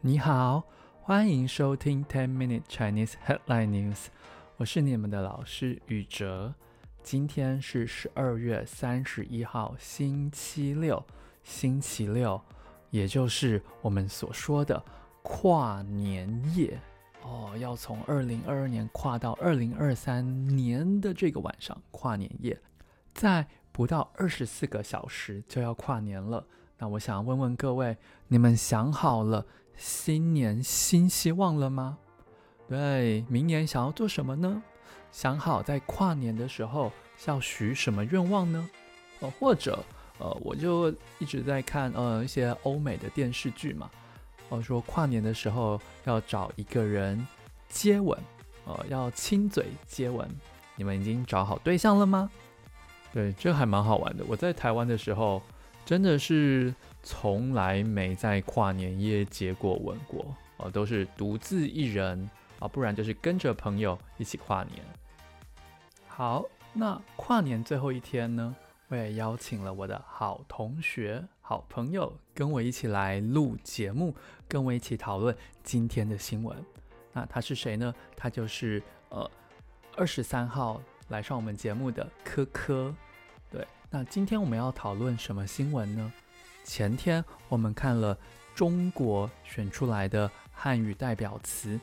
你好，欢迎收听 Ten Minute Chinese Headline News，我是你们的老师宇哲。今天是十二月三十一号，星期六，星期六，也就是我们所说的跨年夜哦，要从二零二二年跨到二零二三年的这个晚上，跨年夜，在不到二十四个小时就要跨年了。那我想问问各位，你们想好了？新年新希望了吗？对，明年想要做什么呢？想好在跨年的时候要许什么愿望呢？呃，或者，呃，我就一直在看呃一些欧美的电视剧嘛，我说跨年的时候要找一个人接吻，呃，要亲嘴接吻。你们已经找好对象了吗？对，这还蛮好玩的。我在台湾的时候，真的是。从来没在跨年夜接过吻过，哦，都是独自一人啊，不然就是跟着朋友一起跨年。好，那跨年最后一天呢，我也邀请了我的好同学、好朋友跟我一起来录节目，跟我一起讨论今天的新闻。那他是谁呢？他就是呃二十三号来上我们节目的科科。那今天我们要讨论什么新闻呢？前天我们看了中国选出来的汉语代表词，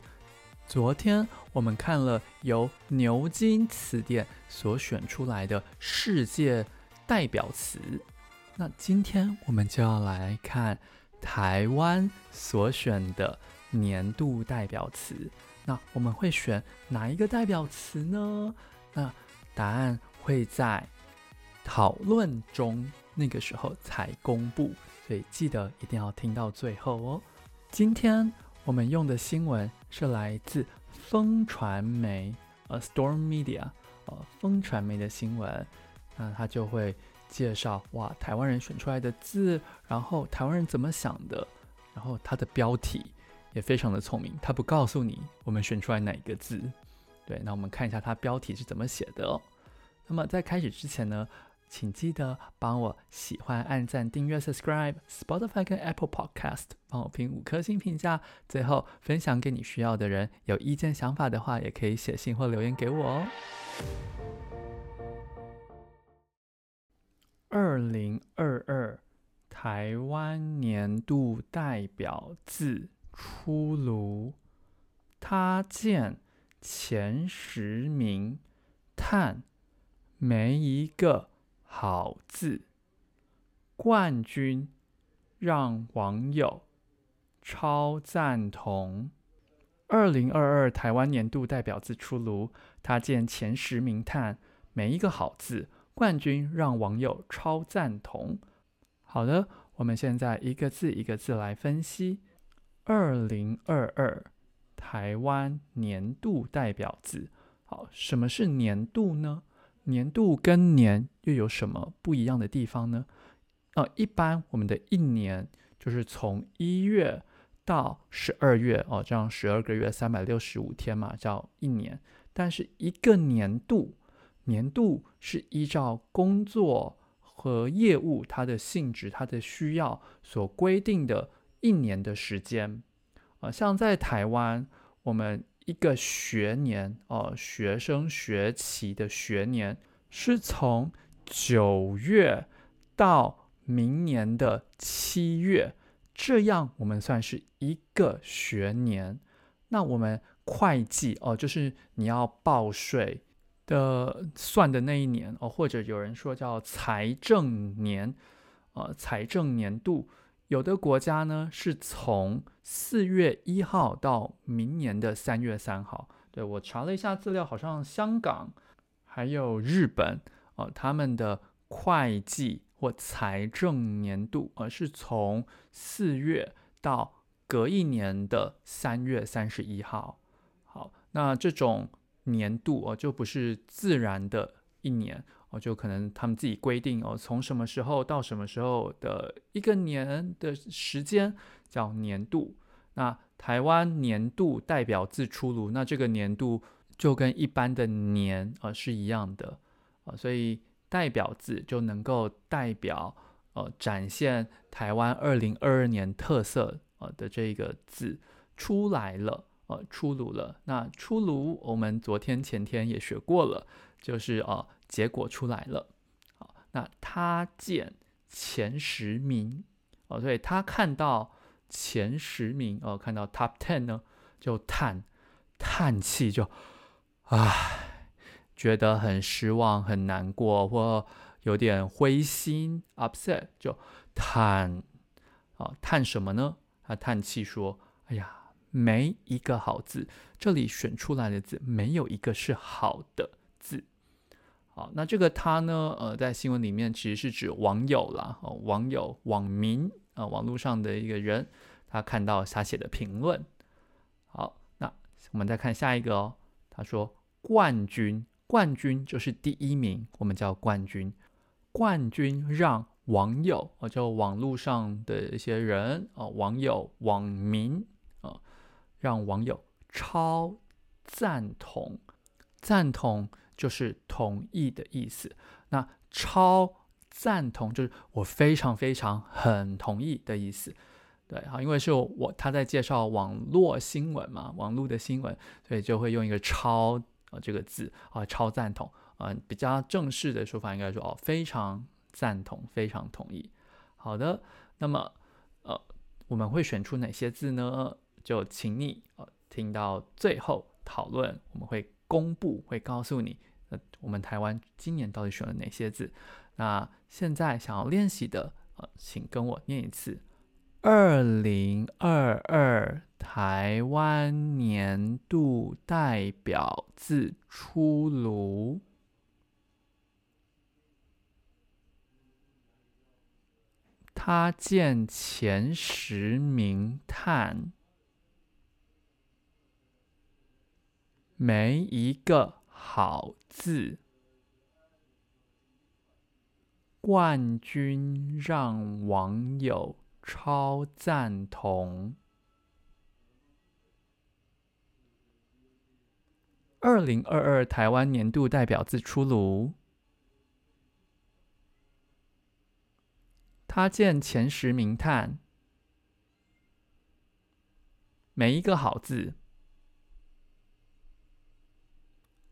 昨天我们看了由牛津词典所选出来的世界代表词，那今天我们就要来看台湾所选的年度代表词。那我们会选哪一个代表词呢？那答案会在讨论中。那个时候才公布，所以记得一定要听到最后哦。今天我们用的新闻是来自风传媒，呃，Storm Media，呃，风传媒的新闻。那他就会介绍哇，台湾人选出来的字，然后台湾人怎么想的，然后他的标题也非常的聪明，他不告诉你我们选出来哪个字。对，那我们看一下他标题是怎么写的哦。那么在开始之前呢，请记得帮我喜欢、按赞、订阅、subscribe Spotify 跟 Apple Podcast，帮我评五颗星评价。最后分享给你需要的人。有意见、想法的话，也可以写信或留言给我哦。二零二二台湾年度代表字出炉，他见前十名，叹没一个。好字，冠军让网友超赞同。二零二二台湾年度代表字出炉，他见前十名叹每一个好字，冠军让网友超赞同。好的，我们现在一个字一个字来分析。二零二二台湾年度代表字，好，什么是年度呢？年度跟年又有什么不一样的地方呢？呃，一般我们的一年就是从一月到十二月哦，这样十二个月三百六十五天嘛，叫一年。但是一个年度，年度是依照工作和业务它的性质、它的需要所规定的一年的时间。呃，像在台湾，我们。一个学年哦，学生学期的学年是从九月到明年的七月，这样我们算是一个学年。那我们会计哦，就是你要报税的算的那一年哦，或者有人说叫财政年，呃，财政年度。有的国家呢是从四月一号到明年的三月三号。对，我查了一下资料，好像香港还有日本，呃，他们的会计或财政年度，呃，是从四月到隔一年的三月三十一号。好，那这种年度呃，就不是自然的一年。就可能他们自己规定哦，从什么时候到什么时候的一个年的时间叫年度。那台湾年度代表字出炉，那这个年度就跟一般的年啊、呃、是一样的啊、呃，所以代表字就能够代表呃展现台湾二零二二年特色呃的这个字出来了，呃出炉了。那出炉，我们昨天前天也学过了，就是呃结果出来了。好，那他见前十名哦，所以他看到前十名哦，看到 top ten 呢，就叹叹气，就唉，觉得很失望、很难过，或有点灰心 （upset），就叹啊，叹什么呢？他叹气说：“哎呀，没一个好字，这里选出来的字没有一个是好的字。”好，那这个他呢？呃，在新闻里面其实是指网友啦，哦，网友、网民啊、呃，网络上的一个人，他看到他写的评论。好，那我们再看下一个哦。他说：“冠军，冠军就是第一名，我们叫冠军。冠军让网友哦、就网络上的一些人啊、网友、网民啊、让网友超赞同，赞同。”就是同意的意思。那超赞同就是我非常非常很同意的意思。对，好，因为是我他在介绍网络新闻嘛，网络的新闻，所以就会用一个超啊这个字啊，超赞同啊，比较正式的说法应该说哦，非常赞同，非常同意。好的，那么呃，我们会选出哪些字呢？就请你呃听到最后讨论，我们会。公布会告诉你，呃，我们台湾今年到底选了哪些字？那现在想要练习的，呃，请跟我念一次：二零二二台湾年度代表字出炉。他见前十名叹。没一个好字，冠军让网友超赞同。二零二二台湾年度代表字出炉，他见前十名叹，没一个好字。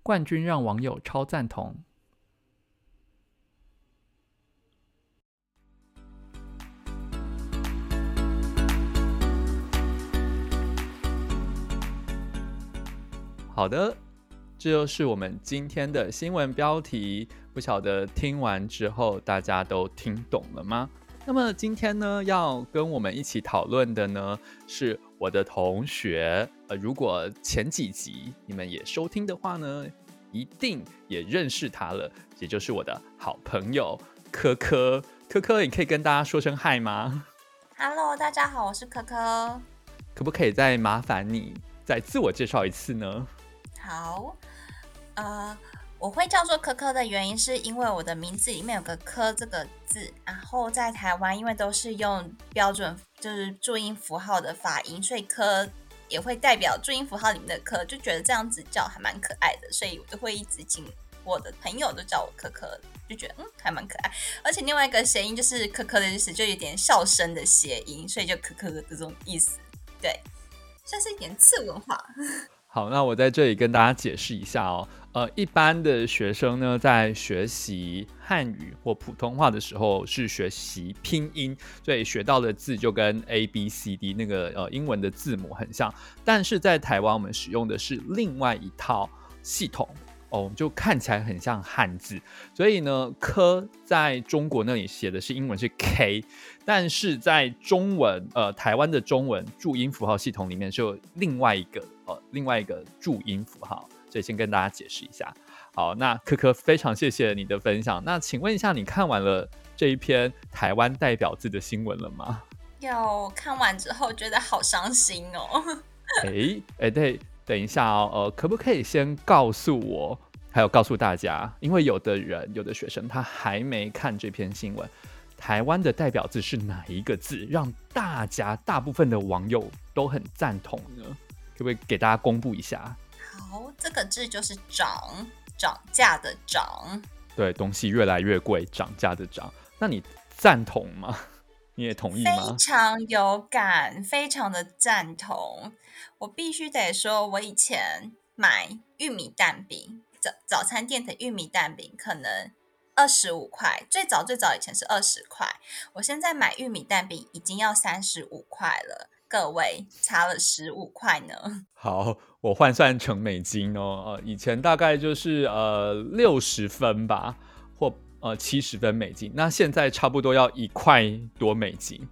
冠军让网友超赞同。好的，这就是我们今天的新闻标题。不晓得听完之后大家都听懂了吗？那么今天呢，要跟我们一起讨论的呢，是我的同学。呃，如果前几集你们也收听的话呢，一定也认识他了，也就是我的好朋友科科。科科，你可以跟大家说声嗨吗？Hello，大家好，我是科科。可不可以再麻烦你再自我介绍一次呢？好，呃。我会叫做科科的原因，是因为我的名字里面有个“科”这个字，然后在台湾因为都是用标准就是注音符号的发音，所以“科”也会代表注音符号里面的“科”，就觉得这样子叫还蛮可爱的，所以我就会一直请我的朋友都叫我科科，就觉得嗯还蛮可爱。而且另外一个谐音就是“科科”的意思，就有点笑声的谐音，所以就“科科”的这种意思，对，算是一点次文化。好，那我在这里跟大家解释一下哦。呃，一般的学生呢，在学习汉语或普通话的时候是学习拼音，所以学到的字就跟 A B C D 那个呃英文的字母很像。但是在台湾，我们使用的是另外一套系统哦，就看起来很像汉字。所以呢，科在中国那里写的是英文是 K，但是在中文呃台湾的中文注音符号系统里面是有另外一个呃另外一个注音符号。所以先跟大家解释一下。好，那科科非常谢谢你的分享。那请问一下，你看完了这一篇台湾代表字的新闻了吗？有，看完之后觉得好伤心哦。哎哎，对，等一下哦，呃，可不可以先告诉我，还有告诉大家，因为有的人有的学生他还没看这篇新闻，台湾的代表字是哪一个字，让大家大部分的网友都很赞同呢？可不可以给大家公布一下？好，这个字就是涨，涨价的涨。对，东西越来越贵，涨价的涨。那你赞同吗？你也同意吗？非常有感，非常的赞同。我必须得说，我以前买玉米蛋饼，早早餐店的玉米蛋饼可能二十五块，最早最早以前是二十块，我现在买玉米蛋饼已经要三十五块了。各位差了十五块呢。好，我换算成美金哦，呃，以前大概就是呃六十分吧，或呃七十分美金，那现在差不多要一块多美金。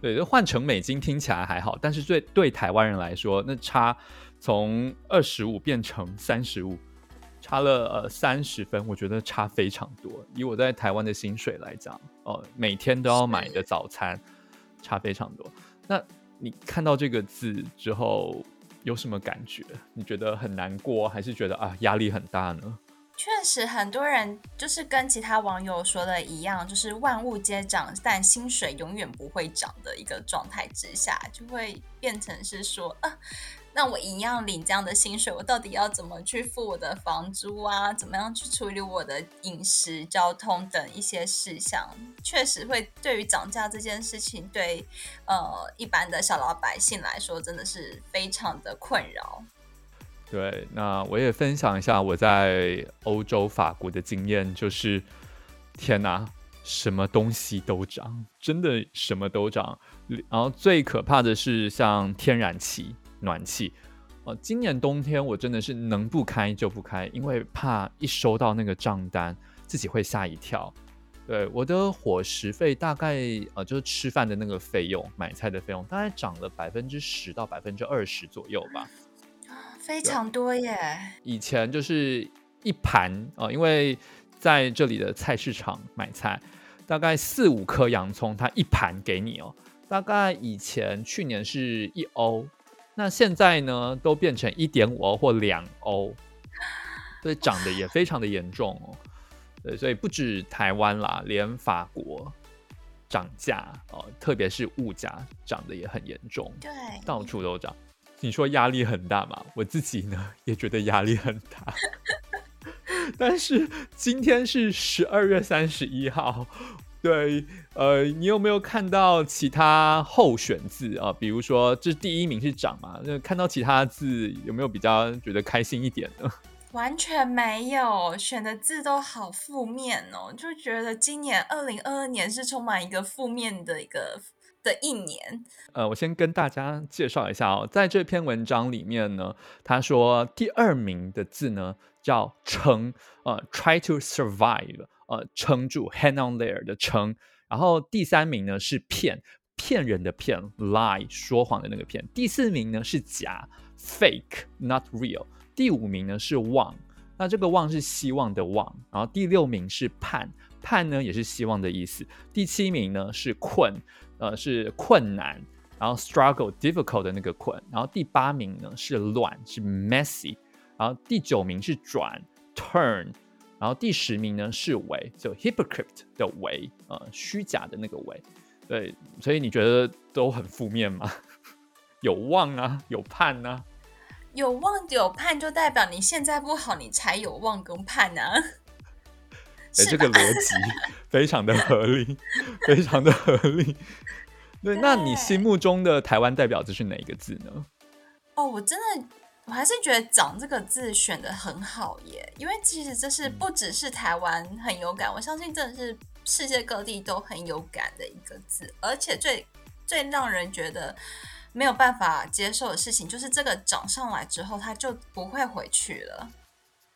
对，就换成美金听起来还好，但是对对台湾人来说，那差从二十五变成三十五，差了呃三十分，我觉得差非常多。以我在台湾的薪水来讲，哦、呃，每天都要买的早餐差非常多。那你看到这个字之后有什么感觉？你觉得很难过，还是觉得啊压力很大呢？确实，很多人就是跟其他网友说的一样，就是万物皆涨，但薪水永远不会涨的一个状态之下，就会变成是说啊。那我一样领这样的薪水，我到底要怎么去付我的房租啊？怎么样去处理我的饮食、交通等一些事项？确实会对于涨价这件事情，对呃一般的小老百姓来说，真的是非常的困扰。对，那我也分享一下我在欧洲法国的经验，就是天哪，什么东西都涨，真的什么都涨。然后最可怕的是像天然气。暖气，呃，今年冬天我真的是能不开就不开，因为怕一收到那个账单，自己会吓一跳。对，我的伙食费大概呃，就是吃饭的那个费用，买菜的费用，大概涨了百分之十到百分之二十左右吧，非常多耶。以前就是一盘啊，呃，因为在这里的菜市场买菜，大概四五颗洋葱，它一盘给你哦，大概以前去年是一欧。那现在呢，都变成一点五欧或两欧，所以涨得也非常的严重哦。对，所以不止台湾啦，连法国涨价哦，特别是物价涨得也很严重，对，到处都涨。你说压力很大嘛？我自己呢也觉得压力很大。但是今天是十二月三十一号。对，呃，你有没有看到其他候选字啊？比如说，这第一名是涨嘛？那看到其他字有没有比较觉得开心一点呢？完全没有，选的字都好负面哦，就觉得今年二零二二年是充满一个负面的一个的一年。呃，我先跟大家介绍一下哦，在这篇文章里面呢，他说第二名的字呢叫成，呃，try to survive。呃，撑住，hang on there 的撑，然后第三名呢是骗，骗人的骗，lie 说谎的那个骗。第四名呢是假，fake not real。第五名呢是望，那这个望是希望的望。然后第六名是盼，盼呢也是希望的意思。第七名呢是困，呃是困难，然后 struggle difficult 的那个困。然后第八名呢是乱，是 messy。然后第九名是转，turn。然后第十名呢是伪，就 hypocrite 的伪，呃，虚假的那个伪。对，所以你觉得都很负面吗？有望啊，有盼啊。有望有盼就代表你现在不好，你才有望跟盼啊。哎，这个逻辑 非常的合理，非常的合理。对，那你心目中的台湾代表字是哪一个字呢？哦，我真的。我还是觉得“涨”这个字选得很好耶，因为其实这是不只是台湾很有感，我相信真的是世界各地都很有感的一个字。而且最最让人觉得没有办法接受的事情，就是这个涨上来之后，它就不会回去了。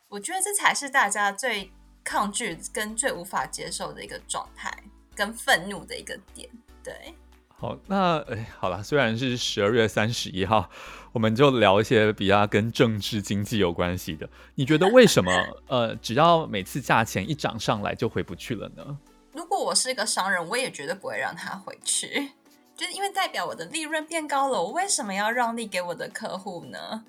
我觉得这才是大家最抗拒跟最无法接受的一个状态，跟愤怒的一个点。对。好，那哎，好了，虽然是十二月三十一号，我们就聊一些比较跟政治经济有关系的。你觉得为什么 呃，只要每次价钱一涨上来就回不去了呢？如果我是一个商人，我也绝对不会让他回去，就是因为代表我的利润变高了。我为什么要让利给我的客户呢？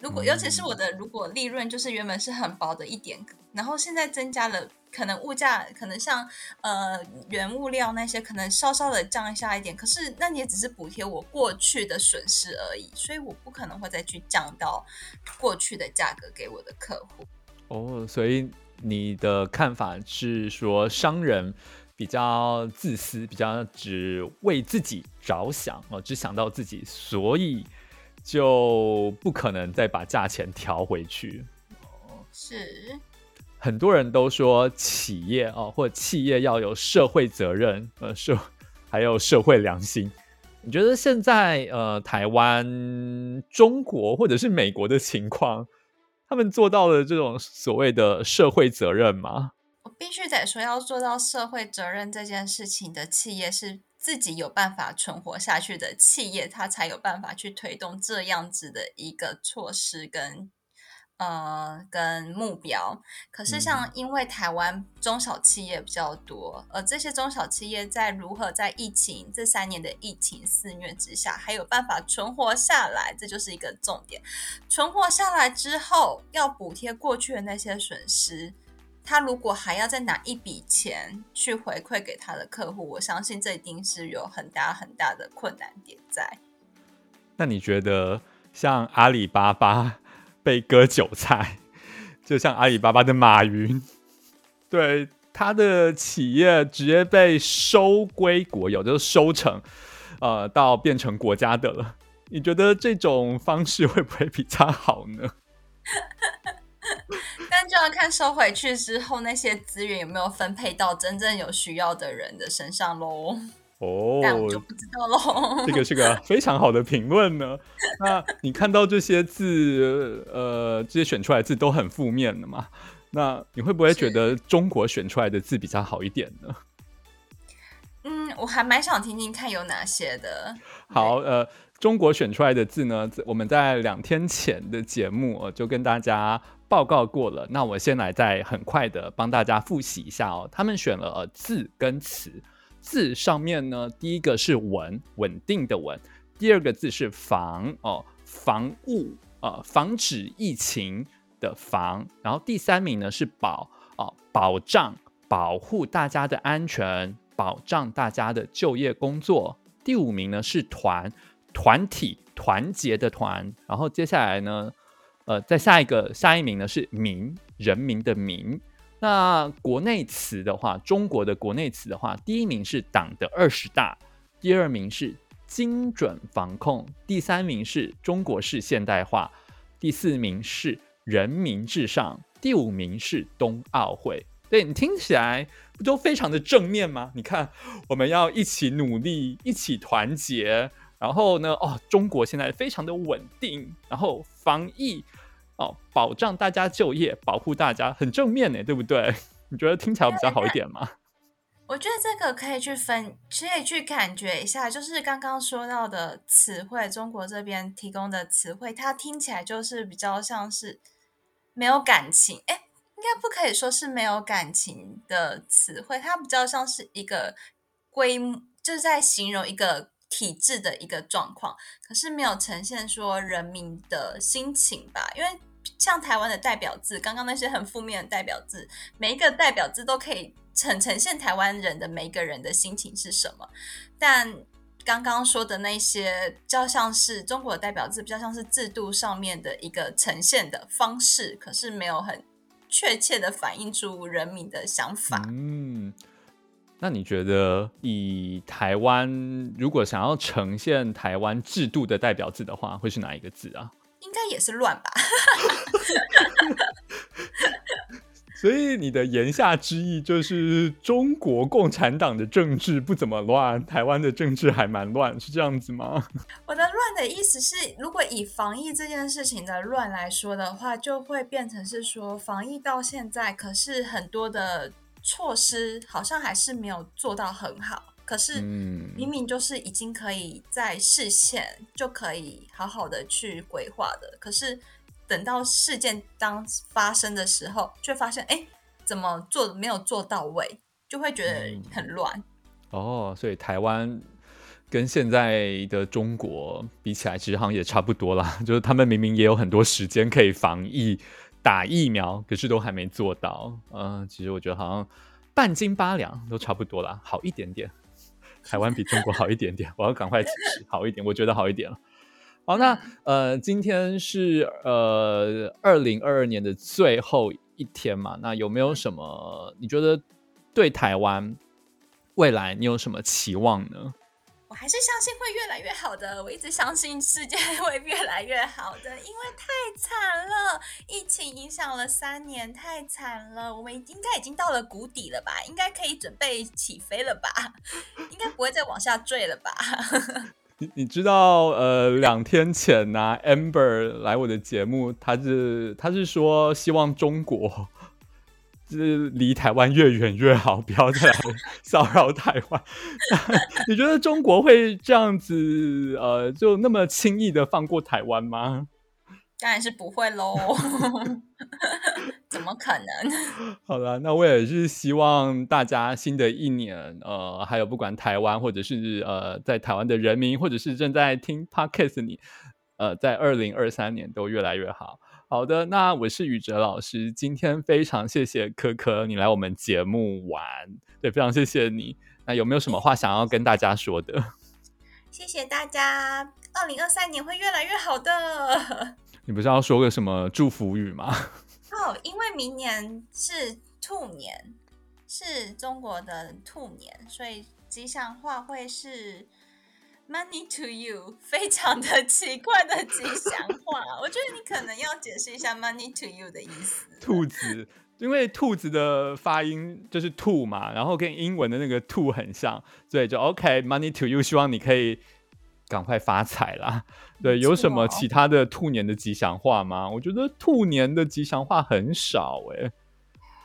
如果尤其是我的，如果利润就是原本是很薄的一点，然后现在增加了。可能物价可能像呃原物料那些可能稍稍的降下一点，可是那你也只是补贴我过去的损失而已，所以我不可能会再去降到过去的价格给我的客户。哦，所以你的看法是说，商人比较自私，比较只为自己着想哦，只想到自己，所以就不可能再把价钱调回去。是，很多人都说企业哦，或企业要有社会责任，呃，社还有社会良心。你觉得现在呃，台湾、中国或者是美国的情况，他们做到了这种所谓的社会责任吗？我必须得说，要做到社会责任这件事情的企业是自己有办法存活下去的企业，它才有办法去推动这样子的一个措施跟。呃，跟目标，可是像因为台湾中小企业比较多，而、嗯、这些中小企业在如何在疫情这三年的疫情肆虐之下，还有办法存活下来，这就是一个重点。存活下来之后，要补贴过去的那些损失，他如果还要再拿一笔钱去回馈给他的客户，我相信这一定是有很大很大的困难点在。那你觉得像阿里巴巴？被割韭菜，就像阿里巴巴的马云，对他的企业直接被收归国有，就是收成，呃，到变成国家的了。你觉得这种方式会不会比较好呢？要看收回去之后，那些资源有没有分配到真正有需要的人的身上喽。哦，但我就不知道喽。这个是个非常好的评论呢。那你看到这些字，呃，这些选出来的字都很负面的嘛？那你会不会觉得中国选出来的字比较好一点呢？嗯，我还蛮想听听看有哪些的。好，呃，中国选出来的字呢，我们在两天前的节目就跟大家报告过了。那我先来再很快的帮大家复习一下哦。他们选了字跟词。字上面呢，第一个是稳，稳定的稳；第二个字是防哦，防务呃，防止疫情的防。然后第三名呢是保哦，保障保护大家的安全，保障大家的就业工作。第五名呢是团，团体团结的团。然后接下来呢，呃，在下一个下一名呢是民，人民的民。那国内词的话，中国的国内词的话，第一名是党的二十大，第二名是精准防控，第三名是中国式现代化，第四名是人民至上，第五名是冬奥会。对，你听起来不都非常的正面吗？你看，我们要一起努力，一起团结，然后呢，哦，中国现在非常的稳定，然后防疫。哦，保障大家就业，保护大家，很正面呢，对不对？你觉得听起来比较好一点吗？我觉得这个可以去分，可以去感觉一下，就是刚刚说到的词汇，中国这边提供的词汇，它听起来就是比较像是没有感情。哎，应该不可以说是没有感情的词汇，它比较像是一个规，就是在形容一个体制的一个状况，可是没有呈现说人民的心情吧，因为。像台湾的代表字，刚刚那些很负面的代表字，每一个代表字都可以呈呈现台湾人的每一个人的心情是什么。但刚刚说的那些，比较像是中国的代表字，比较像是制度上面的一个呈现的方式，可是没有很确切的反映出人民的想法。嗯，那你觉得以台湾如果想要呈现台湾制度的代表字的话，会是哪一个字啊？应该也是乱吧，所以你的言下之意就是中国共产党的政治不怎么乱，台湾的政治还蛮乱，是这样子吗？我的乱的意思是，如果以防疫这件事情的乱来说的话，就会变成是说，防疫到现在，可是很多的措施好像还是没有做到很好。可是明明就是已经可以在视线就可以好好的去规划的，可是等到事件当发生的时候，却发现哎，怎么做没有做到位，就会觉得很乱。嗯。哦，所以台湾跟现在的中国比起来，其实好像也差不多啦。就是他们明明也有很多时间可以防疫、打疫苗，可是都还没做到。嗯，其实我觉得好像半斤八两都差不多啦，好一点点。台湾比中国好一点点，我要赶快好一点，我觉得好一点了。好，那呃，今天是呃二零二二年的最后一天嘛，那有没有什么你觉得对台湾未来你有什么期望呢？我还是相信会越来越好的，我一直相信世界 会越来越好的，因为太惨了，疫情影响了三年，太惨了，我们应该已经到了谷底了吧？应该可以准备起飞了吧？应该不会再往下坠了吧？你你知道，呃，两天前呢、，Amber 来我的节目，他是他是说希望中国。是离台湾越远越好，不要再来骚扰台湾。你觉得中国会这样子，呃，就那么轻易的放过台湾吗？当然是不会喽，怎么可能？好了，那我也是希望大家新的一年，呃，还有不管台湾或者是呃在台湾的人民，或者是正在听 Podcast 你，呃，在二零二三年都越来越好。好的，那我是宇哲老师。今天非常谢谢柯柯你来我们节目玩，对，非常谢谢你。那有没有什么话想要跟大家说的？谢谢大家，二零二三年会越来越好的。你不是要说个什么祝福语吗？哦，因为明年是兔年，是中国的兔年，所以吉祥话会是。Money to you，非常的奇怪的吉祥话，我觉得你可能要解释一下 money to you 的意思。兔子，因为兔子的发音就是兔嘛，然后跟英文的那个兔很像，所以就 OK，money to you，希望你可以赶快发财啦。对，有什么其他的兔年的吉祥话吗？我觉得兔年的吉祥话很少哎、欸，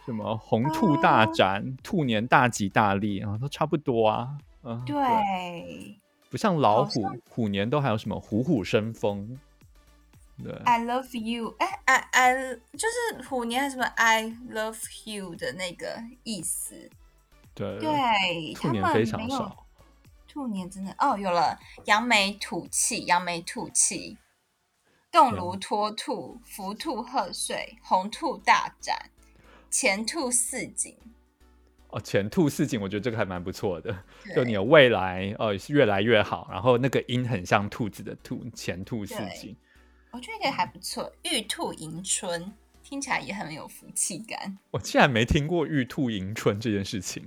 什么红兔大展、哦、兔年大吉大利啊，都差不多啊。嗯，对。对不像老虎，像虎年都还有什么虎虎生风？对，I love you，哎，I I 就是虎年还是什么 I love you 的那个意思。对对，兔年非常少。兔年真的哦，有了扬眉吐气，扬眉吐气，动如脱兔，福兔贺岁，红兔大展，前兔似锦。哦，前兔似锦，我觉得这个还蛮不错的。就你的未来，呃，越来越好。然后那个音很像兔子的兔，前兔似锦。我觉得这个还不错。玉兔迎春听起来也很有福气感。我竟然没听过玉兔迎春这件事情，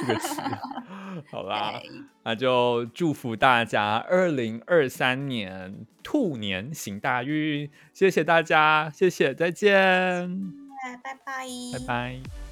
这个词。好 啦，那就祝福大家二零二三年兔年行大运。谢谢大家，谢谢，再见。拜拜。拜拜。